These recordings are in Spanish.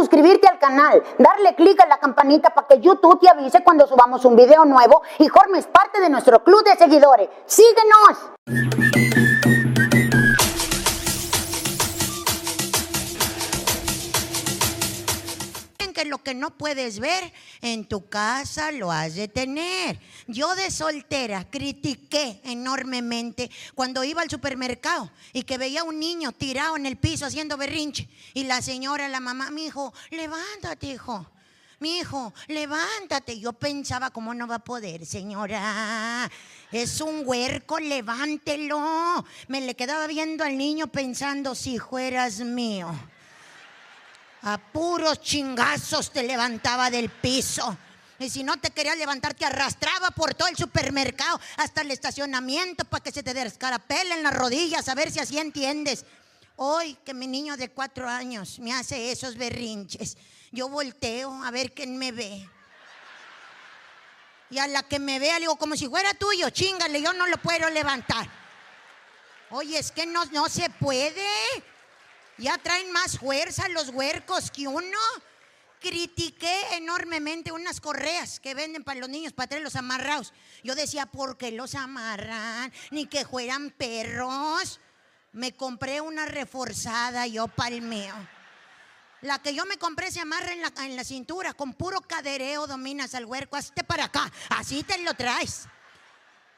suscribirte al canal, darle clic a la campanita para que YouTube te avise cuando subamos un video nuevo y formes parte de nuestro club de seguidores. ¡Síguenos! Lo que no puedes ver en tu casa lo has de tener. Yo de soltera critiqué enormemente cuando iba al supermercado y que veía a un niño tirado en el piso haciendo berrinche y la señora, la mamá, mi hijo, levántate, hijo. Mi hijo, levántate. Yo pensaba, ¿cómo no va a poder, señora? Es un huerco, levántelo. Me le quedaba viendo al niño pensando, si fueras mío. A puros chingazos te levantaba del piso. Y si no te quería levantar, te arrastraba por todo el supermercado hasta el estacionamiento para que se te descarapelen en las rodillas, a ver si así entiendes. Hoy que mi niño de cuatro años me hace esos berrinches, yo volteo a ver quién me ve. Y a la que me vea, le digo, como si fuera tuyo, chingale, yo no lo puedo levantar. Oye, es que no, no se puede. Ya traen más fuerza los huercos que uno. Critiqué enormemente unas correas que venden para los niños para traerlos amarrados. Yo decía, ¿por qué los amarran? Ni que fueran perros. Me compré una reforzada yo palmeo. La que yo me compré se amarra en la, en la cintura, con puro cadereo dominas al huerco. Hazte para acá, así te lo traes.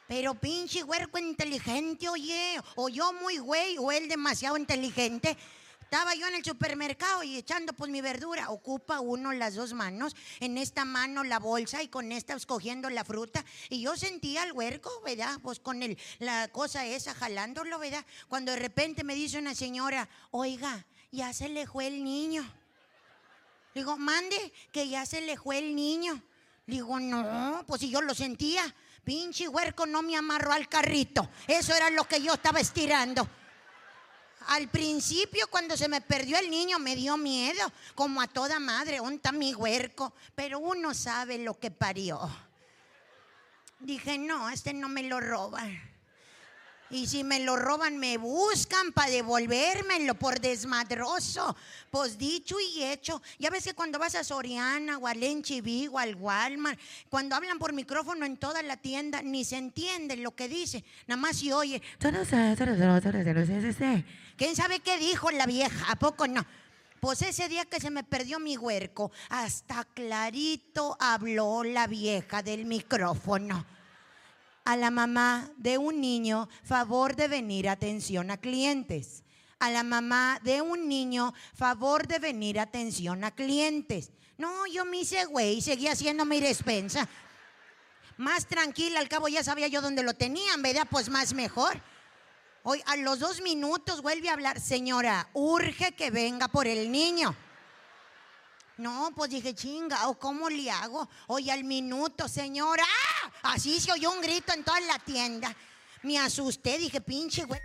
Pero pinche huerco inteligente, oye, o yo muy güey, o él demasiado inteligente. Estaba yo en el supermercado y echando pues mi verdura. Ocupa uno las dos manos, en esta mano la bolsa y con esta escogiendo la fruta. Y yo sentía el huerco, ¿verdad? Pues con el, la cosa esa jalándolo, ¿verdad? Cuando de repente me dice una señora, oiga, ya se le fue el niño. Digo, mande, que ya se le fue el niño. Digo, no, pues si yo lo sentía. Pinche huerco no me amarró al carrito. Eso era lo que yo estaba estirando. Al principio, cuando se me perdió el niño, me dio miedo, como a toda madre, onta mi huerco, pero uno sabe lo que parió. Dije, no, este no me lo roban. Y si me lo roban, me buscan para devolvérmelo por desmadroso. Pues dicho y hecho. Ya ves que cuando vas a Soriana o al Enchiví o al Walmart, cuando hablan por micrófono en toda la tienda, ni se entiende lo que dice. Nada más si oye. ¿Quién sabe qué dijo la vieja? ¿A poco no? Pues ese día que se me perdió mi huerco, hasta clarito habló la vieja del micrófono a la mamá de un niño favor de venir atención a clientes. A la mamá de un niño favor de venir atención a clientes. No, yo me hice güey, seguí haciendo mi despensa. Más tranquila, al cabo ya sabía yo dónde lo tenían, ¿verdad? Pues más mejor. Hoy a los dos minutos vuelve a hablar, señora, urge que venga por el niño. No, pues dije, chinga, ¿o cómo le hago? Hoy al minuto, señora. ¡Ah! Así se oyó un grito en toda la tienda. Me asusté, dije, pinche güey.